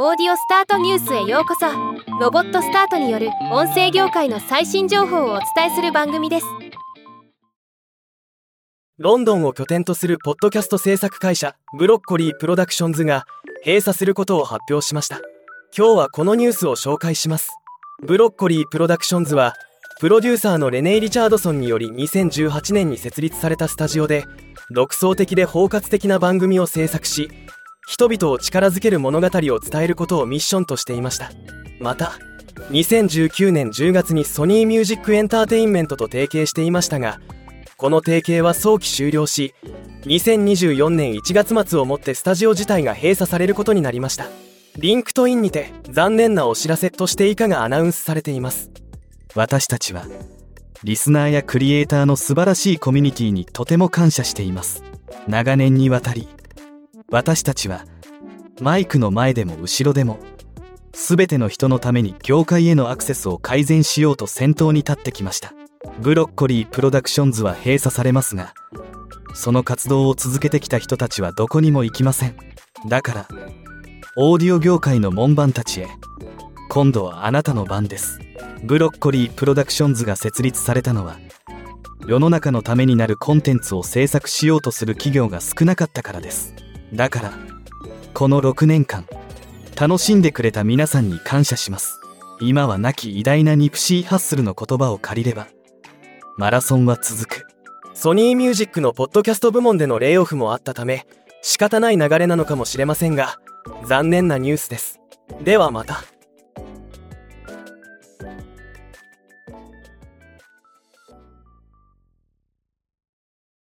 オーディオスタートニュースへようこそ。ロボットスタートによる音声業界の最新情報をお伝えする番組です。ロンドンを拠点とするポッドキャスト制作会社ブロッコリープロダクションズが閉鎖することを発表しました。今日はこのニュースを紹介します。ブロッコリープロダクションズはプロデューサーのレネイ・リチャードソンにより2018年に設立されたスタジオで独創的で包括的な番組を制作し人々を力づける物語を伝えることをミッションとしていました。また2019年10月にソニーミュージックエンターテインメントと提携していましたがこの提携は早期終了し2024年1月末をもってスタジオ自体が閉鎖されることになりました。リンクトインにて残念なお知らせとして以下がアナウンスされています。私たちはリスナーやクリエイターの素晴らしいコミュニティにとても感謝しています。長年にわたり私たちはマイクの前でも後ろでも全ての人のために業界へのアクセスを改善しようと先頭に立ってきました。ブロッコリープロダクションズは閉鎖されますがその活動を続けてきた人たちはどこにも行きません。だからオーディオ業界の門番たちへ今度はあなたの番です。ブロッコリープロダクションズが設立されたのは世の中のためになるコンテンツを制作しようとする企業が少なかったからです。だからこの6年間楽しんでくれた皆さんに感謝します。今は亡き偉大なニプシー・ハッスルの言葉を借りればマラソンは続く。ソニーミュージックのポッドキャスト部門でのレイオフもあったため仕方ない流れなのかもしれませんが残念なニュースです。ではまた。